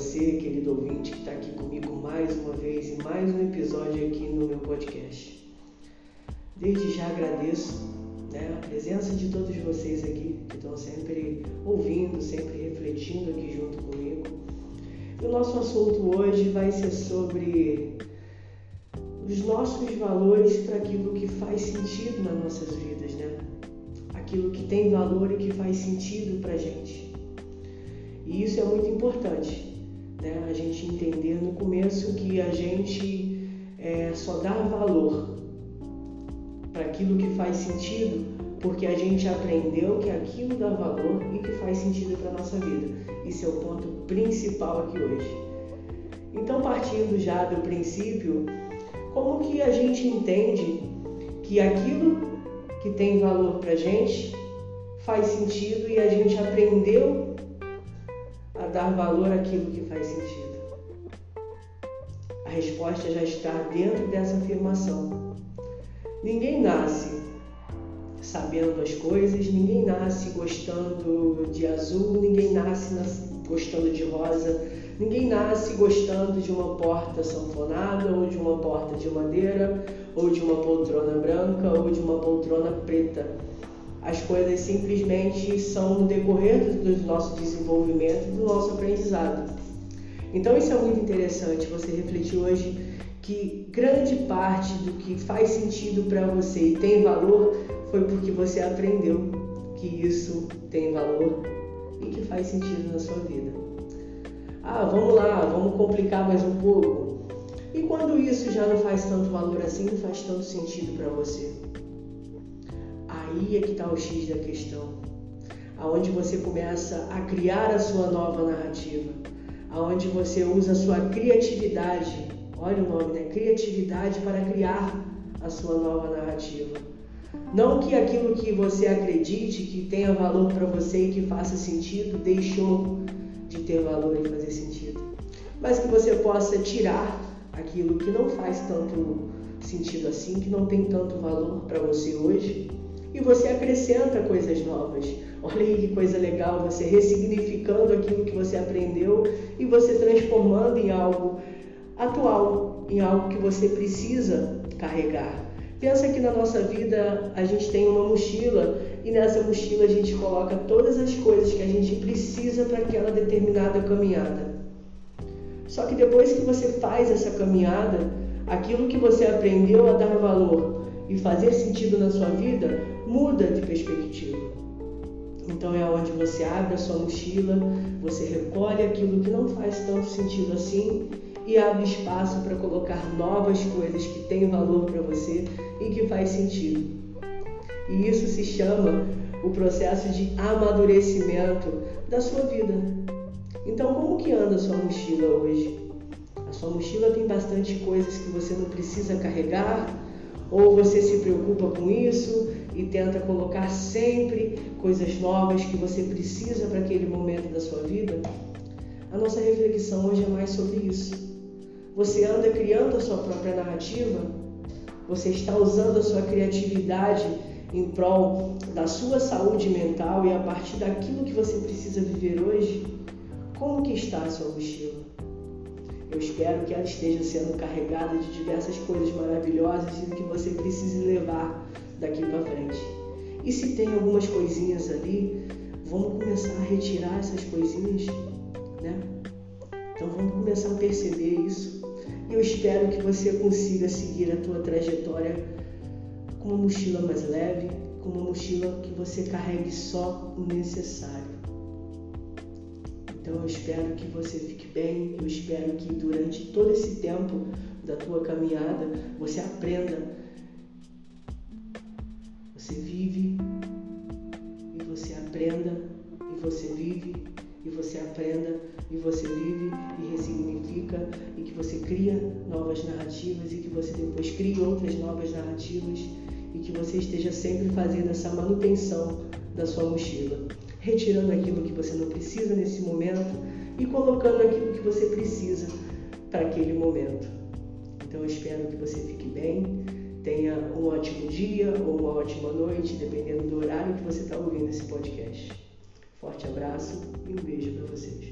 você, querido ouvinte, que está aqui comigo mais uma vez e mais um episódio aqui no meu podcast. Desde já agradeço né, a presença de todos vocês aqui que estão sempre ouvindo, sempre refletindo aqui junto comigo. E o nosso assunto hoje vai ser sobre os nossos valores para aquilo que faz sentido nas nossas vidas, né? Aquilo que tem valor e que faz sentido para gente. E isso é muito importante, né? A gente entender no começo que a gente é, só dá valor para aquilo que faz sentido porque a gente aprendeu que aquilo dá valor e que faz sentido para a nossa vida. Isso é o ponto principal aqui hoje. Então, partindo já do princípio, como que a gente entende que aquilo que tem valor para a gente faz sentido e a gente aprendeu dar valor àquilo que faz sentido? A resposta já está dentro dessa afirmação. Ninguém nasce sabendo as coisas, ninguém nasce gostando de azul, ninguém nasce gostando de rosa, ninguém nasce gostando de uma porta sanfonada ou de uma porta de madeira ou de uma poltrona branca ou de uma poltrona preta as coisas simplesmente são no decorrer do nosso desenvolvimento, do nosso aprendizado. Então isso é muito interessante você refletir hoje que grande parte do que faz sentido para você e tem valor foi porque você aprendeu que isso tem valor e que faz sentido na sua vida. Ah, vamos lá, vamos complicar mais um pouco. E quando isso já não faz tanto valor assim, não faz tanto sentido para você? Aí é que está o X da questão. Aonde você começa a criar a sua nova narrativa, aonde você usa a sua criatividade, olha o nome, né? Criatividade para criar a sua nova narrativa. Não que aquilo que você acredite, que tenha valor para você e que faça sentido, deixou de ter valor e fazer sentido. Mas que você possa tirar aquilo que não faz tanto sentido assim, que não tem tanto valor para você hoje e você acrescenta coisas novas. Olha aí que coisa legal, você ressignificando aquilo que você aprendeu e você transformando em algo atual, em algo que você precisa carregar. Pensa que na nossa vida a gente tem uma mochila e nessa mochila a gente coloca todas as coisas que a gente precisa para aquela determinada caminhada. Só que depois que você faz essa caminhada, aquilo que você aprendeu a dar valor e fazer sentido na sua vida muda de perspectiva. Então é onde você abre a sua mochila, você recolhe aquilo que não faz tanto sentido assim e abre espaço para colocar novas coisas que têm valor para você e que faz sentido. E isso se chama o processo de amadurecimento da sua vida. Então, como que anda a sua mochila hoje? A sua mochila tem bastante coisas que você não precisa carregar, ou você se preocupa com isso e tenta colocar sempre coisas novas que você precisa para aquele momento da sua vida? A nossa reflexão hoje é mais sobre isso. Você anda criando a sua própria narrativa? Você está usando a sua criatividade em prol da sua saúde mental e a partir daquilo que você precisa viver hoje? Como que está a sua mochila? Espero que ela esteja sendo carregada de diversas coisas maravilhosas e que você precise levar daqui para frente. E se tem algumas coisinhas ali, vamos começar a retirar essas coisinhas, né? Então vamos começar a perceber isso. E eu espero que você consiga seguir a tua trajetória com uma mochila mais leve, com uma mochila que você carregue só o necessário. Então eu espero que você fique bem, eu espero que durante todo esse tempo da tua caminhada você aprenda. Você vive e você aprenda e você vive e você aprenda e você vive e ressignifica e que você cria novas narrativas e que você depois crie outras novas narrativas e que você esteja sempre fazendo essa manutenção da sua mochila retirando aquilo que você não precisa nesse momento e colocando aquilo que você precisa para aquele momento. Então eu espero que você fique bem, tenha um ótimo dia ou uma ótima noite, dependendo do horário que você está ouvindo esse podcast. Forte abraço e um beijo para vocês.